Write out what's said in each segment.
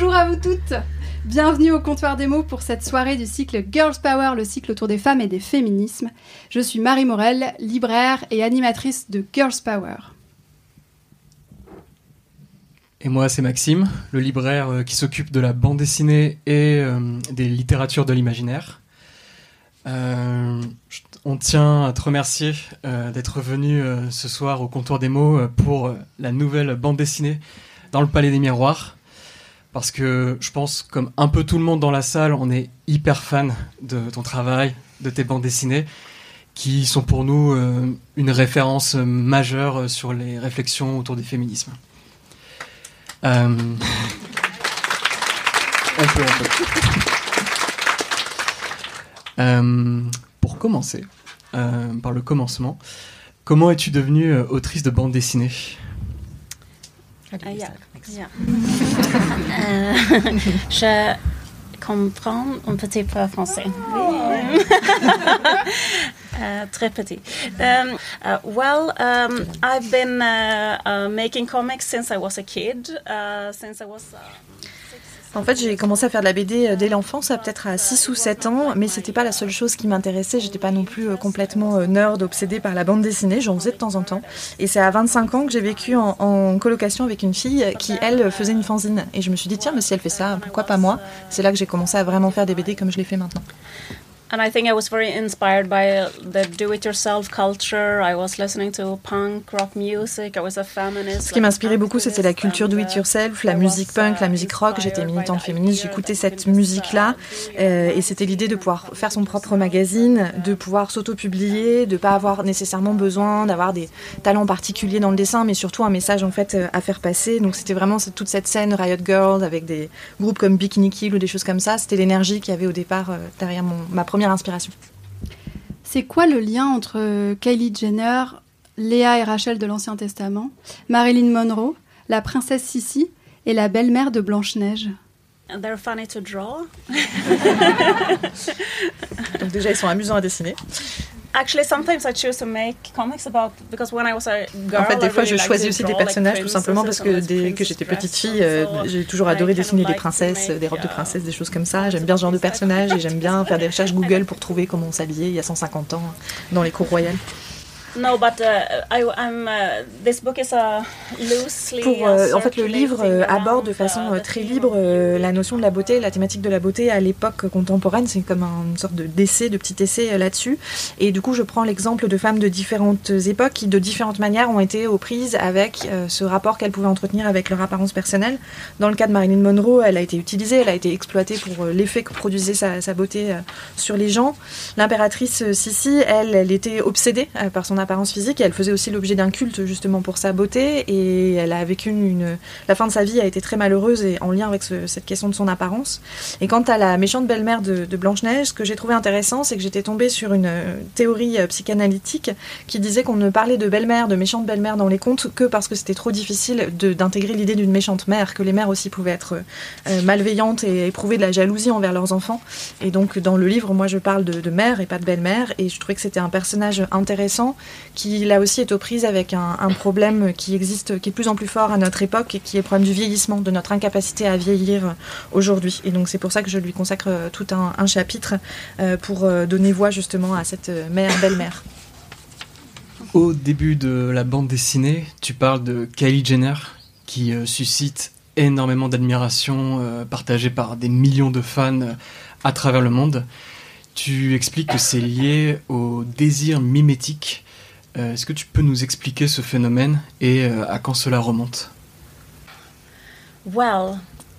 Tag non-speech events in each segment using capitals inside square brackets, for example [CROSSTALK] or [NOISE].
Bonjour à vous toutes Bienvenue au comptoir des mots pour cette soirée du cycle Girls Power, le cycle autour des femmes et des féminismes. Je suis Marie Morel, libraire et animatrice de Girls Power. Et moi, c'est Maxime, le libraire euh, qui s'occupe de la bande dessinée et euh, des littératures de l'imaginaire. Euh, on tient à te remercier d'être venu ce soir au comptoir des mots pour la nouvelle bande dessinée dans le Palais des Miroirs parce que je pense, comme un peu tout le monde dans la salle, on est hyper fan de ton travail, de tes bandes dessinées, qui sont pour nous euh, une référence majeure sur les réflexions autour du féminisme. Euh, [LAUGHS] on peut, on peut. Euh, pour commencer, par le commencement, comment es-tu devenue autrice de bande dessinée ah, yeah. Yeah. euh, [LAUGHS] je comprends un petit peu français. Oui. uh, très petit. Um, uh, well, um, I've been uh, uh, making comics since I was a kid, uh, since I was. En fait, j'ai commencé à faire de la BD euh, dès l'enfance, peut-être à 6 ou 7 ans, mais c'était pas la seule chose qui m'intéressait. J'étais pas non plus euh, complètement euh, nerd, obsédée par la bande dessinée, j'en faisais de temps en temps. Et c'est à 25 ans que j'ai vécu en, colocation avec une fille qui, elle, faisait une fanzine. Et je me suis dit, tiens, mais si elle fait ça, pourquoi pas moi? C'est là que j'ai commencé à vraiment faire des BD comme je les fais maintenant. And I think I was very inspired by the do-it-yourself culture. I was listening to punk rock music. I was a feminist. Ce qui m'inspirait beaucoup, c'était la culture do-it-yourself, la musique punk, la musique rock. J'étais militante féministe, j'écoutais cette musique-là, euh, et c'était l'idée de pouvoir faire son propre magazine, de pouvoir s'auto-publier, de pas avoir nécessairement besoin d'avoir des talents particuliers dans le dessin, mais surtout un message en fait euh, à faire passer. Donc c'était vraiment toute cette scène Riot Girls avec des groupes comme Bikini Kill ou des choses comme ça. C'était l'énergie qu'il y avait au départ euh, derrière mon, ma première inspiration. C'est quoi le lien entre Kylie Jenner, Léa et Rachel de l'Ancien Testament, Marilyn Monroe, la princesse Sissi et la belle-mère de Blanche-Neige? They're funny to draw. [LAUGHS] Donc déjà, ils sont amusants à dessiner. Actually, sometimes I choose to make comics about because when I was a girl, en fait, des fois, je choisis aussi des personnages tout simplement parce que dès que j'étais petite fille, euh, j'ai toujours adoré dessiner des princesses, des robes de princesses, des choses comme ça. J'aime bien ce genre de personnages et j'aime bien faire des recherches [LAUGHS] Google pour trouver comment on s'habillait il y a 150 ans dans les cours royales. No, but uh, I, I'm, uh, this book is a loosely Pour, euh, en fait, le livre euh, aborde de façon euh, très libre la notion de la beauté, la thématique de la beauté à l'époque contemporaine. C'est comme une sorte de d'essai, de petit essai là-dessus. Et du coup, je prends l'exemple de femmes de différentes époques qui, de différentes manières, ont été aux prises avec ce rapport qu'elles pouvaient entretenir avec leur apparence personnelle. Dans le cas de Marilyn Monroe, elle a été utilisée, elle a été exploitée pour l'effet que produisait sa, sa beauté sur les gens. L'impératrice Sissi, elle, elle était obsédée par son apparence physique et elle faisait aussi l'objet d'un culte justement pour sa beauté et elle a vécu une, la fin de sa vie a été très malheureuse et en lien avec cette question de son apparence. Et quant à la méchante belle-mère de, Blanche-Neige, ce que j'ai trouvé intéressant, c'est que j'étais tombée sur une euh, théorie euh, psychanalytique qui disait qu'on ne parlait de belle-mère, de méchante belle-mère dans les contes que parce que c'était trop difficile d'intégrer l'idée d'une méchante mère, que les mères aussi pouvaient être euh, malveillantes et éprouver de la jalousie envers leurs enfants. Et donc dans le livre, moi je parle de, de mère et pas de belle-mère et je trouvais que c'était un personnage intéressant qui là aussi est aux prises avec un, problème qui existe, qui est de plus en plus fort à notre époque et qui est le problème du vieillissement, de notre incapacité à vieillir aujourd'hui. Et donc c'est pour ça que je lui consacre tout un, chapitre euh, pour euh, donner voix justement à cette mère, belle-mère. Au début de la bande dessinée, tu parles de Kylie Jenner qui euh, suscite énormément d'admiration partagée par des millions de fans à travers le monde. Tu expliques que c'est lié au désir mimétique euh, est-ce que tu peux nous expliquer ce phénomène et euh, à quand cela remonte?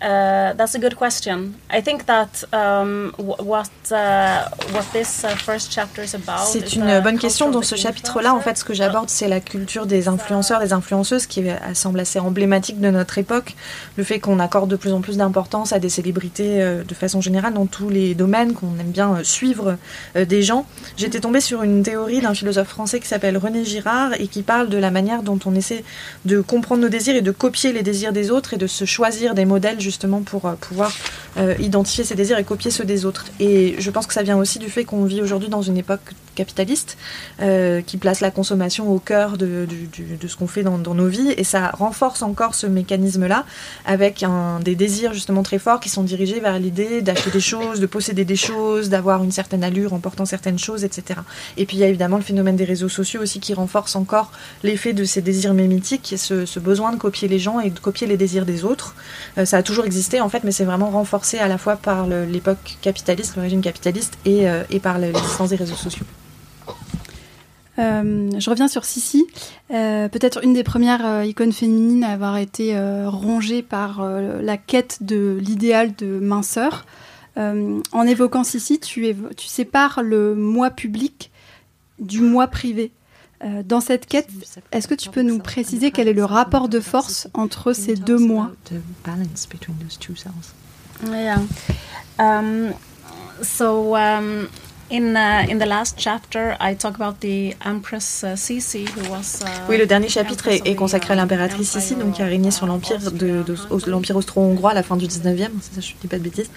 Uh, that's a good question. I think that um, what uh, what this uh, first chapter is about. C'est une bonne question. Dans ce chapitre-là, en fait, ce que j'aborde, c'est la culture des influenceurs, des influenceuses, qui semble assez emblématique de notre époque. Le fait qu'on accorde de plus en plus d'importance à des célébrités euh, de façon générale dans tous les domaines, qu'on aime bien euh, suivre euh, des gens. J'étais tombée sur une théorie d'un philosophe français qui s'appelle René Girard et qui parle de la manière dont on essaie de comprendre nos désirs et de copier les désirs des autres et de se choisir des modèles justement pour euh, pouvoir euh, identifier ses désirs et copier ceux des autres. Et je pense que ça vient aussi du fait qu'on vit aujourd'hui dans une époque capitaliste euh, qui place la consommation au cœur de, ce qu'on fait dans, nos vies et ça renforce encore ce mécanisme-là avec des désirs justement très forts qui sont dirigés vers l'idée d'acheter des choses, de posséder des choses, d'avoir une certaine allure en portant certaines choses, etc. Et puis il y a évidemment le phénomène des réseaux sociaux aussi qui renforce encore l'effet de ces désirs mémitiques ce, besoin de copier les gens et de copier les désirs des autres. ça a toujours existé en fait, mais c'est vraiment renforcé à la fois par l'époque capitaliste, le régime capitaliste, et, euh, et par l'existence des réseaux sociaux. Euh, je reviens sur Sissi, euh, peut-être une des premières icônes féminines à avoir été rongée par la quête de l'idéal de minceur. en évoquant Sissi, tu, tu sépares le moi public du moi privé. dans cette quête, est-ce que tu peux nous préciser quel est le rapport de force entre ces deux moi Yeah. Um, so um, In, uh, in the last chapter, I talk about the Empress uh, Sisi, who was, uh, oui, le dernier chapitre est, est consacré à l'impératrice Sisi, donc qui a régné sur l'empire de, de, l'empire austro-hongrois à la fin du 19e, ça, je dis pas de bêtises.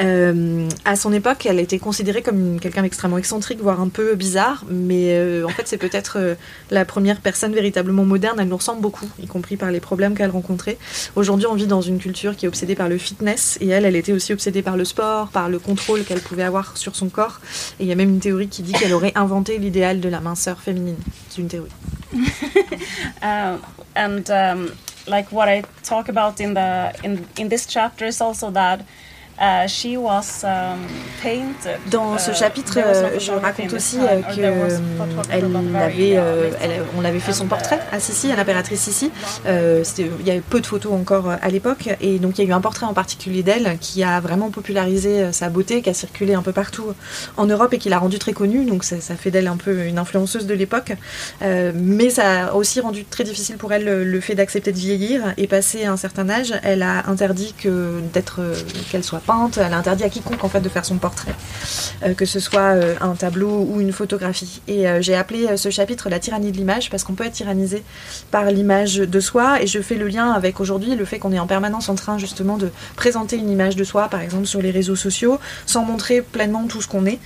Euh, à son époque, elle était considérée comme quelqu'un d'extrêmement excentrique, voire un peu bizarre, mais euh, en fait, c'est peut-être euh, la première personne véritablement moderne. Elle nous ressemble beaucoup, y compris par les problèmes qu'elle rencontrait. Aujourd'hui, on vit dans une culture qui est obsédée par le fitness, et elle, elle était aussi obsédée par le sport, par le contrôle qu'elle pouvait avoir sur son corps. Et il y a même une théorie qui dit qu'elle aurait inventé l'idéal de la minceur féminine. C'est une théorie. uh, [LAUGHS] and um, like what I talk about in the in in this chapter is also that um, Dans ce uh, chapitre, euh, je raconte aussi euh, euh, elle avait, on l'avait fait son portrait à Sissi, à l'impératrice Sissi. il y avait peu de photos encore à l'époque, et donc il y a eu un portrait en particulier d'elle qui a vraiment popularisé sa beauté, qui a circulé un peu partout en Europe et qui l'a rendue très connue. Donc ça, ça fait d'elle un peu une influenceuse de l'époque, mais ça a aussi rendu très difficile pour elle le, le fait d'accepter de vieillir et passer un certain âge. Elle a interdit que d'être qu'elle soit elle interdit à quiconque en fait de faire son portrait, euh, que ce soit euh, un tableau ou une photographie. Et euh, j'ai appelé ce chapitre la tyrannie de l'image parce qu'on peut être tyrannisé par l'image de soi. Et je fais le lien avec aujourd'hui le fait qu'on est en permanence en train justement de présenter une image de soi, par exemple sur les réseaux sociaux, sans montrer pleinement tout ce qu'on est,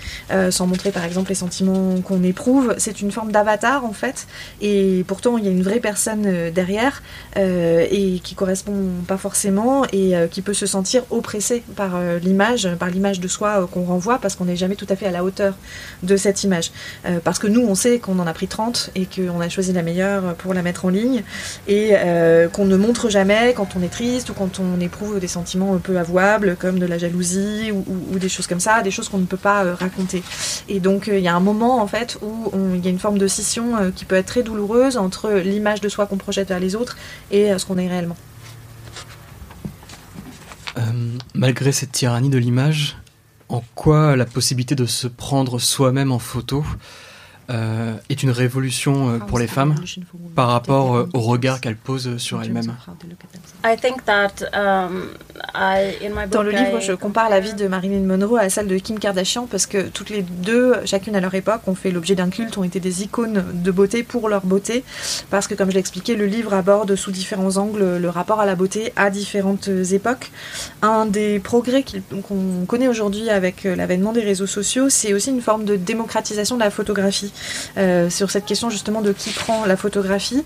sans montrer par exemple les sentiments qu'on éprouve. C'est une forme d'avatar en fait. Et pourtant il y a une vraie personne derrière et qui correspond pas forcément et qui peut se sentir oppressée par euh, l'image, par l'image de soi euh, qu'on renvoie, parce qu'on n'est jamais tout à fait à la hauteur de cette image. Euh, parce que nous, on sait qu'on en a pris 30 et qu'on a choisi la meilleure pour la mettre en ligne, et qu'on ne montre jamais quand on est triste ou quand on éprouve des sentiments un peu avouables, comme de la jalousie ou, des choses comme ça, des choses qu'on ne peut pas raconter. Et donc, il y a un moment, en fait, où il y a une forme de scission qui peut être très douloureuse entre l'image de soi qu'on projette vers les autres et ce qu'on est réellement. Euh, malgré cette tyrannie de l'image, en quoi la possibilité de se prendre soi-même en photo euh, est une révolution euh, pour les femmes par rapport euh, au regard qu'elles posent sur elles-mêmes. Um, Dans le livre, je compare la vie de Marilyn Monroe à celle de Kim Kardashian parce que toutes les deux, chacune à leur époque, ont fait l'objet d'un culte, ont été des icônes de beauté pour leur beauté. Parce que, comme je l'ai expliqué, le livre aborde sous différents angles le rapport à la beauté à différentes époques. Un des progrès qu'on connaît aujourd'hui avec l'avènement des réseaux sociaux, c'est aussi une forme de démocratisation de la photographie. Euh, sur cette question justement de qui prend la photographie.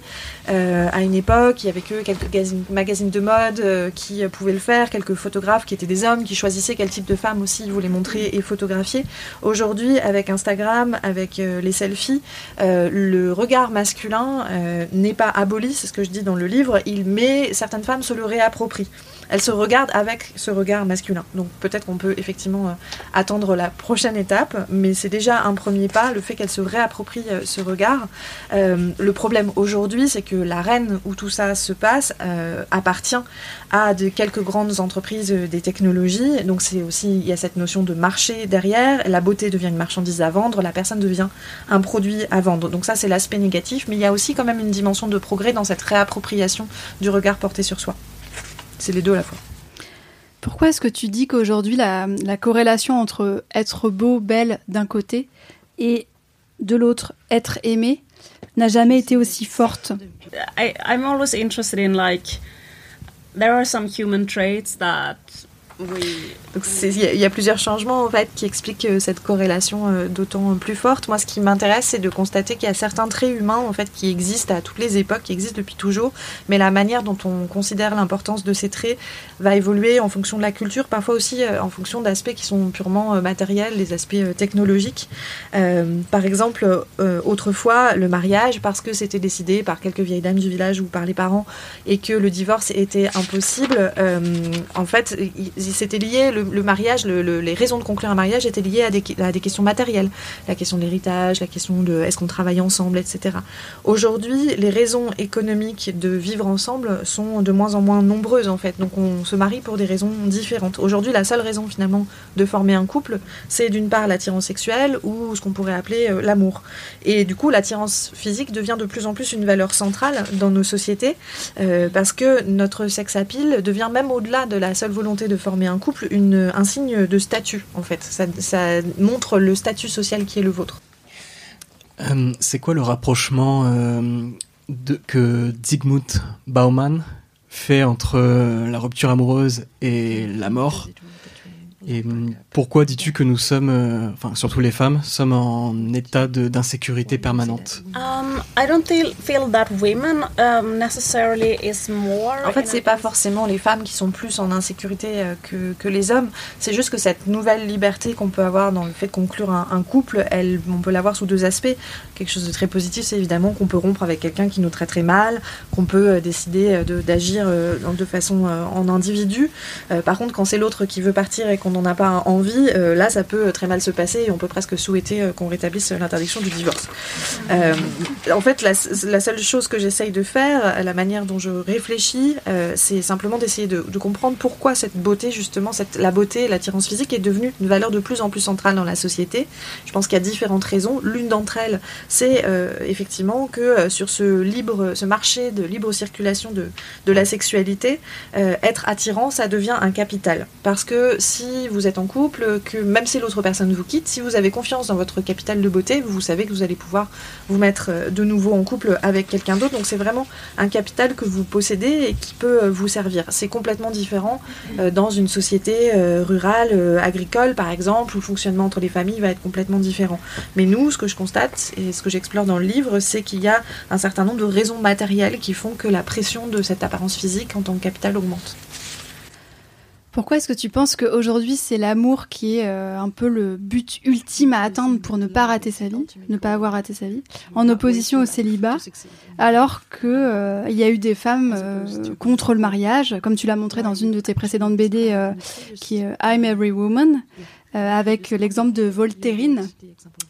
Euh, à une époque, il y avait que quelques magazines de mode euh, qui pouvaient le faire, quelques photographes qui étaient des hommes qui choisissaient quel type de femme aussi ils voulaient montrer et photographier. Aujourd'hui, avec Instagram, avec les selfies, le regard masculin n'est pas aboli, c'est ce que je dis dans le livre, il met certaines femmes se le réapproprient. Elle se regarde avec ce regard masculin. Donc peut-être qu'on peut effectivement euh, attendre la prochaine étape, mais c'est déjà un premier pas, le fait qu'elle se réapproprie euh, ce regard. le problème aujourd'hui, c'est que la reine où tout ça se passe appartient à quelques grandes entreprises des technologies. Donc c'est aussi, il y a cette notion de marché derrière. La beauté devient une marchandise à vendre, la personne devient un produit à vendre. Donc ça, c'est l'aspect négatif, mais il y a aussi quand même une dimension de progrès dans cette réappropriation du regard porté sur soi. C'est les deux à la fois. Pourquoi est-ce que tu dis qu'aujourd'hui la, corrélation entre être beau, belle d'un côté et de l'autre être aimé n'a jamais été aussi forte? I'm always interested in like there are some human traits that oui. Il y, a plusieurs changements en fait qui expliquent euh, cette corrélation euh, d'autant plus forte. Moi, ce qui m'intéresse, c'est de constater qu'il y a certains traits humains en fait qui existent à toutes les époques, qui existent depuis toujours, mais la manière dont on considère l'importance de ces traits va évoluer en fonction de la culture, parfois aussi euh, en fonction d'aspects qui sont purement matériels, des aspects technologiques. par exemple, autrefois, le mariage, parce que c'était décidé par quelques vieilles dames du village ou par les parents, et que le divorce était impossible, en fait, c'était lié, le, mariage, les raisons de conclure un mariage étaient liées à des, questions matérielles. La question de l'héritage, la question de est-ce qu'on travaille ensemble, etc. Aujourd'hui, les raisons économiques de vivre ensemble sont de moins en moins nombreuses, en fait. Donc on se marie pour des raisons différentes. Aujourd'hui, la seule raison, finalement, de former un couple, c'est d'une part l'attirance sexuelle ou ce qu'on pourrait appeler euh, l'amour. Et du coup, l'attirance physique devient de plus en plus une valeur centrale dans nos sociétés euh, parce que notre sex appeal devient même au-delà de la seule volonté de former un couple un signe de statut, en fait. Ça, montre le statut social qui est le vôtre. Euh, c'est quoi le rapprochement euh, que Zygmunt Bauman fait entre la rupture amoureuse et la mort? Et pourquoi dis-tu que nous sommes, euh, enfin surtout les femmes, sommes en état d'insécurité permanente um, I don't feel that women um, necessarily is more. En fait, c'est pas forcément les femmes qui sont plus en insécurité euh, que, que, les hommes. C'est juste que cette nouvelle liberté qu'on peut avoir dans le fait de conclure un, couple, elle, on peut l'avoir sous deux aspects. Quelque chose de très positif, c'est évidemment qu'on peut rompre avec quelqu'un qui nous traiterait mal, qu'on peut euh, décider d'agir de, façon en individu. par contre, quand c'est l'autre qui veut partir et qu'on on n'en a pas envie, euh, là ça peut très mal se passer et on peut presque souhaiter euh, qu'on rétablisse l'interdiction du divorce. Euh, en fait, la, seule chose que j'essaye de faire, la manière dont je réfléchis, c'est simplement d'essayer de, comprendre pourquoi cette beauté, justement, cette, la beauté, l'attirance physique est devenue une valeur de plus en plus centrale dans la société. Je pense qu'il y a différentes raisons. L'une d'entre elles, c'est effectivement que sur ce libre, ce marché de libre circulation de, de la sexualité, être attirant, ça devient un capital. Parce que si vous êtes en couple, que même si l'autre personne vous quitte, si vous avez confiance dans votre capital de beauté, vous savez que vous allez pouvoir vous mettre euh, de nouveau en couple avec quelqu'un d'autre. Donc c'est vraiment un capital que vous possédez et qui peut euh, vous servir. C'est complètement différent euh, dans une société rurale, agricole par exemple, où le fonctionnement entre les familles va être complètement différent. Mais nous, ce que je constate et ce que j'explore dans le livre, c'est qu'il y a un certain nombre de raisons matérielles qui font que la pression de cette apparence physique en tant que capital augmente. Pourquoi est-ce que tu penses qu'aujourd'hui c'est l'amour qui est euh, un peu le but ultime à atteindre pour ne pas rater sa vie, ne pas avoir raté sa vie, en opposition au célibat, alors qu'il euh, y a eu des femmes euh, contre le mariage, comme tu l'as montré dans une de tes précédentes BD qui est I'm Every Woman, avec l'exemple de Voltairine,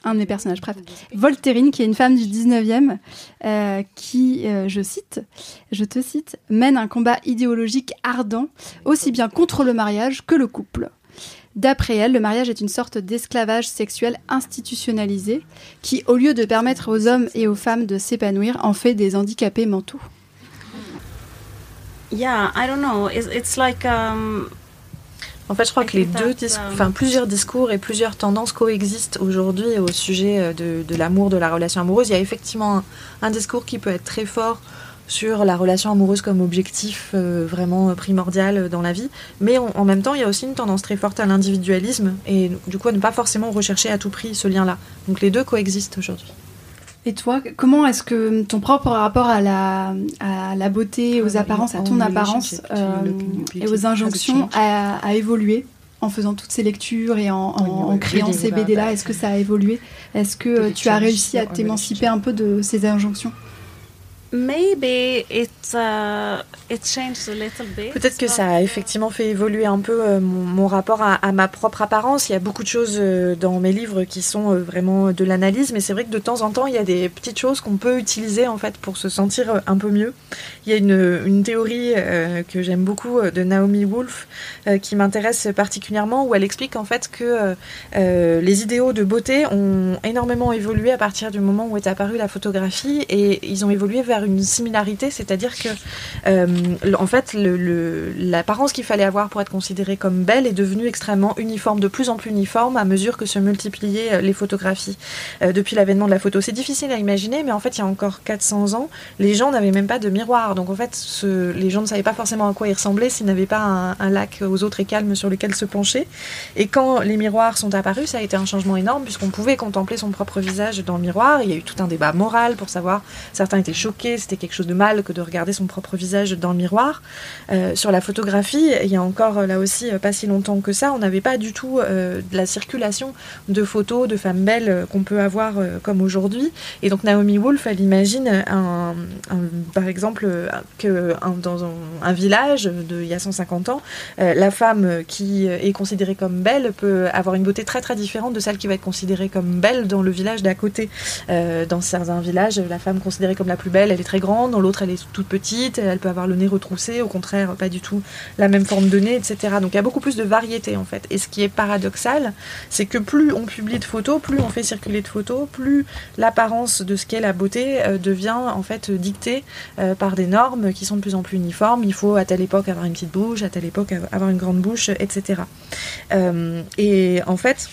un de mes personnages, bref. Voltairine, qui est une femme du 19e, euh, qui, euh, je cite, je te cite, mène un combat idéologique ardent, aussi bien contre le mariage que le couple. D'après elle, le mariage est une sorte d'esclavage sexuel institutionnalisé qui, au lieu de permettre aux hommes et aux femmes de s'épanouir, en fait des handicapés mentaux. Yeah, I don't know. It's, like um, en fait, je crois que les deux, enfin plusieurs discours et plusieurs tendances coexistent aujourd'hui au sujet euh, de, l'amour, de la relation amoureuse. Il y a effectivement un, discours qui peut être très fort sur la relation amoureuse comme objectif euh, vraiment primordial dans la vie, mais en, même temps, il y a aussi une tendance très forte à l'individualisme et du coup à ne pas forcément rechercher à tout prix ce lien-là. Donc les deux coexistent aujourd'hui. Et toi, comment est-ce que ton propre rapport à la, à la beauté, aux apparences, à ton apparence euh, et aux injonctions a, évolué en faisant toutes ces lectures et en, créant ces BD-là Est-ce que ça a évolué? Est-ce que tu as réussi à t'émanciper un peu de ces injonctions? Peut-être que ça a effectivement fait évoluer un peu euh, mon, mon, rapport à, à, ma propre apparence. Il y a beaucoup de choses euh, dans mes livres qui sont euh, vraiment de l'analyse, mais c'est vrai que de temps en temps, il y a des petites choses qu'on peut utiliser en fait pour se sentir un peu mieux. Il y a une, une théorie euh, que j'aime beaucoup de Naomi Wolf euh, qui m'intéresse particulièrement où elle explique en fait que euh, les idéaux de beauté ont énormément évolué à partir du moment où est apparue la photographie et ils ont évolué vers une similarité, c'est-à-dire que euh, en fait l'apparence qu'il fallait avoir pour être considérée comme belle est devenue extrêmement uniforme, de plus en plus uniforme à mesure que se multipliaient euh, les photographies euh, depuis l'avènement de la photo. C'est difficile à imaginer, mais en fait il y a encore 400 ans, les gens n'avaient même pas de miroir, donc en fait les gens ne savaient pas forcément à quoi ils ressemblaient s'ils n'avaient pas un, un, lac aux autres écalmes sur lequel se pencher. Et quand les miroirs sont apparus, ça a été un changement énorme puisqu'on pouvait contempler son propre visage dans le miroir. Il y a eu tout un débat moral pour savoir, certains étaient choqués, c'était quelque chose de mal que de regarder son propre visage dans le miroir. Euh, sur la photographie, il y a encore là aussi pas si longtemps que ça, on n'avait pas du tout euh, de la circulation de photos de femmes belles euh, qu'on peut avoir euh, comme aujourd'hui. Et donc Naomi Wolf, elle imagine un, par exemple que dans un, village de il y a 150 ans, euh, la femme qui est considérée comme belle peut avoir une beauté très très différente de celle qui va être considérée comme belle dans le village d'à côté. Euh, dans certains villages, la femme considérée comme la plus belle, elle est très grande, dans l'autre, elle est toute petite, elle peut avoir le nez retroussé, au contraire, pas du tout la même forme de nez, etc. Donc il y a beaucoup plus de variété en fait. Et ce qui est paradoxal, c'est que plus on publie de photos, plus on fait circuler de photos, plus l'apparence de ce qu'est la beauté euh, devient en fait dictée euh, par des normes qui sont de plus en plus uniformes. Il faut à telle époque avoir une petite bouche, à telle époque avoir une grande bouche, etc. Euh, et en fait,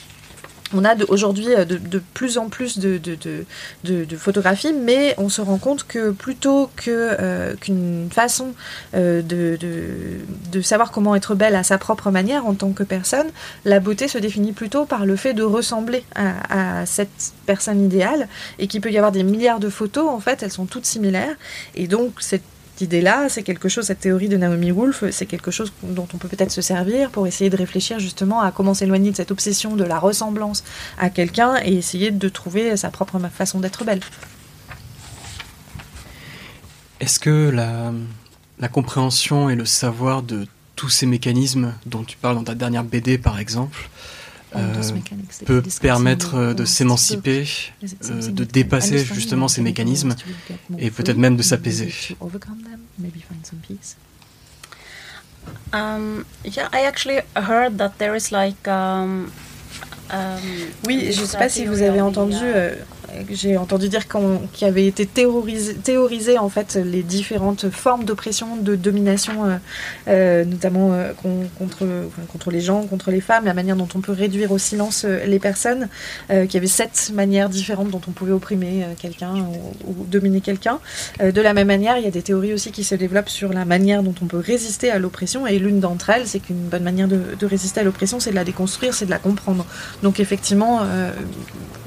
on a aujourd'hui de, de, plus en plus de, photographies, mais on se rend compte que plutôt euh, qu'une façon euh, de, savoir comment être belle à sa propre manière en tant que personne, la beauté se définit plutôt par le fait de ressembler à, à cette personne idéale et qu'il peut y avoir des milliards de photos, en fait, elles sont toutes similaires. Et donc, cette idée-là, c'est quelque chose, cette théorie de Naomi Wolf, c'est quelque chose dont on peut peut-être se servir pour essayer de réfléchir justement à comment s'éloigner de cette obsession de la ressemblance à quelqu'un et essayer de trouver sa propre façon d'être belle. Est-ce que la, compréhension et le savoir de tous ces mécanismes dont tu parles dans ta dernière BD par exemple, peut permettre de s'émanciper, euh, de dépasser justement ces mécanismes et peut-être même de s'apaiser. Um, yeah, I actually heard that there is like um, um, oui, je ne sais pas si vous avez entendu, euh, j'ai entendu dire qu'il qu avait été théorisé, en fait les différentes formes d'oppression, de domination, euh, euh, notamment euh, contre, les gens, contre les femmes, la manière dont on peut réduire au silence les personnes, qu'il y avait sept manières différentes dont on pouvait opprimer quelqu'un ou, ou, dominer quelqu'un. de la même manière, il y a des théories aussi qui se développent sur la manière dont on peut résister à l'oppression, et l'une d'entre elles, c'est qu'une bonne manière de, de, résister à l'oppression, c'est de la déconstruire, c'est de la comprendre. Donc effectivement,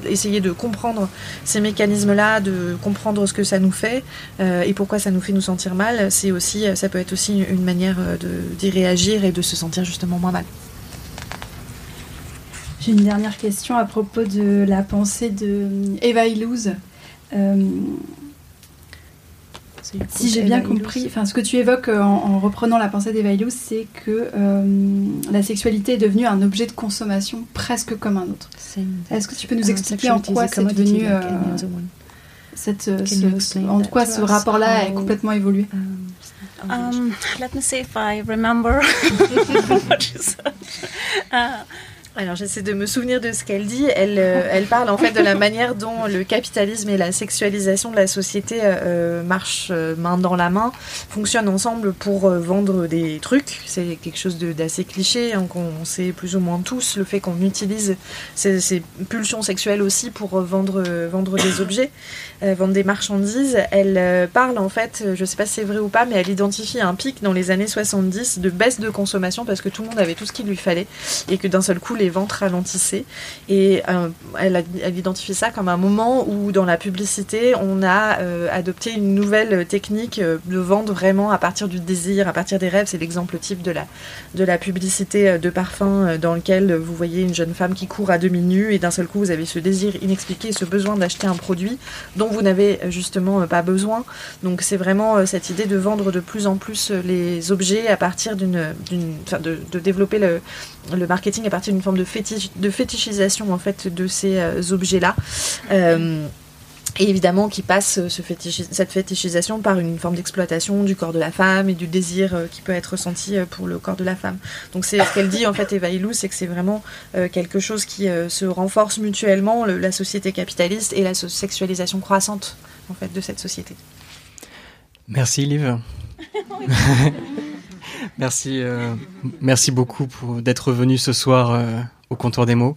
essayer de comprendre ces mécanismes-là, de comprendre ce que ça nous fait euh, et pourquoi ça nous fait nous sentir mal, c'est aussi, ça peut être aussi une manière d'y réagir et de se sentir justement moins mal. J'ai une dernière question à propos de la pensée de Eva Illouz. Euh, si j'ai bien compris, enfin, ce que tu évoques en, en reprenant la pensée d'Eva Illouz, c'est que euh, la sexualité est devenue un objet de consommation presque comme un autre. Est-ce que tu peux nous expliquer en quoi c'est devenu euh, cette, ce, en quoi ce rapport-là est complètement évolué? um, [LAUGHS] Let me see if I remember [LAUGHS] alors j'essaie de me souvenir de ce qu'elle dit. Elle, euh, [LAUGHS] elle parle en fait de la manière dont le capitalisme et la sexualisation de la société euh, marchent euh, main dans la main, fonctionnent ensemble pour vendre des trucs. C'est quelque chose d'assez cliché, hein, qu'on sait plus ou moins tous, le fait qu'on utilise ces, ces, pulsions sexuelles aussi pour vendre, vendre des [COUGHS] objets, vendre des marchandises. Elle parle en fait, je sais pas si c'est vrai ou pas, mais elle identifie un pic dans les années 70 de baisse de consommation parce que tout le monde avait tout ce qu'il lui fallait et que d'un seul coup les ventes ralentissaient. Et elle, elle, identifie ça comme un moment où dans la publicité, on a adopté une nouvelle technique de vente vraiment à partir du désir, à partir des rêves. C'est l'exemple type de la, de la publicité de parfum dans lequel vous voyez une jeune femme qui court à demi nue et d'un seul coup vous avez ce désir inexpliqué, ce besoin d'acheter un produit dont vous n'avez justement pas besoin. Donc c'est vraiment cette idée de vendre de plus en plus les objets à partir d'une, de, de, développer le, le, marketing à partir d'une forme de, fétiche, de fétichisation en fait de ces euh, objets-là. Euh, et évidemment qui passe ce cette fétichisation par une forme d'exploitation du corps de la femme et du désir euh, qui peut être ressenti pour le corps de la femme. Donc c'est ce qu'elle dit en fait Eva Ilou, c'est que c'est vraiment quelque chose qui se renforce mutuellement, la société capitaliste et la sexualisation croissante en fait de cette société. Merci Liv. [LAUGHS] merci, euh, merci beaucoup d'être venu ce soir euh, au comptoir des mots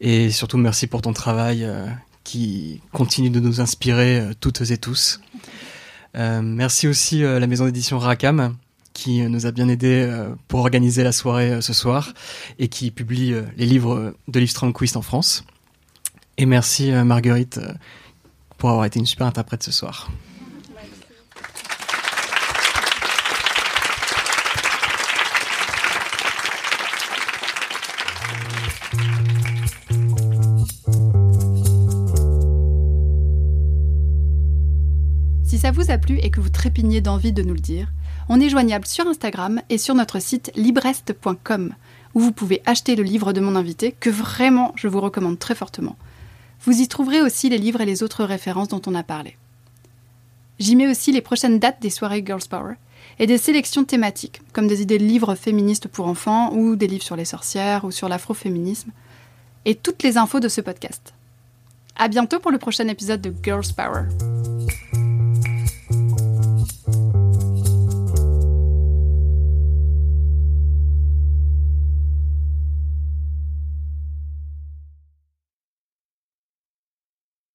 et surtout merci pour ton travail euh, qui continue de nous inspirer toutes et tous. merci aussi à la maison d'édition Rakam qui nous a bien aidé pour organiser la soirée ce soir et qui publie les livres de Liv Strandquist en France. Et merci Marguerite pour avoir été une super interprète ce soir. Ça vous a plu et que vous trépignez d'envie de nous le dire, on est joignable sur Instagram et sur notre site librest.com, où vous pouvez acheter le livre de mon invité, que vraiment je vous recommande très fortement. Vous y trouverez aussi les livres et les autres références dont on a parlé. J'y mets aussi les prochaines dates des soirées Girls Power et des sélections thématiques, comme des idées de livres féministes pour enfants ou des livres sur les sorcières ou sur l'afroféminisme, et toutes les infos de ce podcast. À bientôt pour le prochain épisode de Girls Power.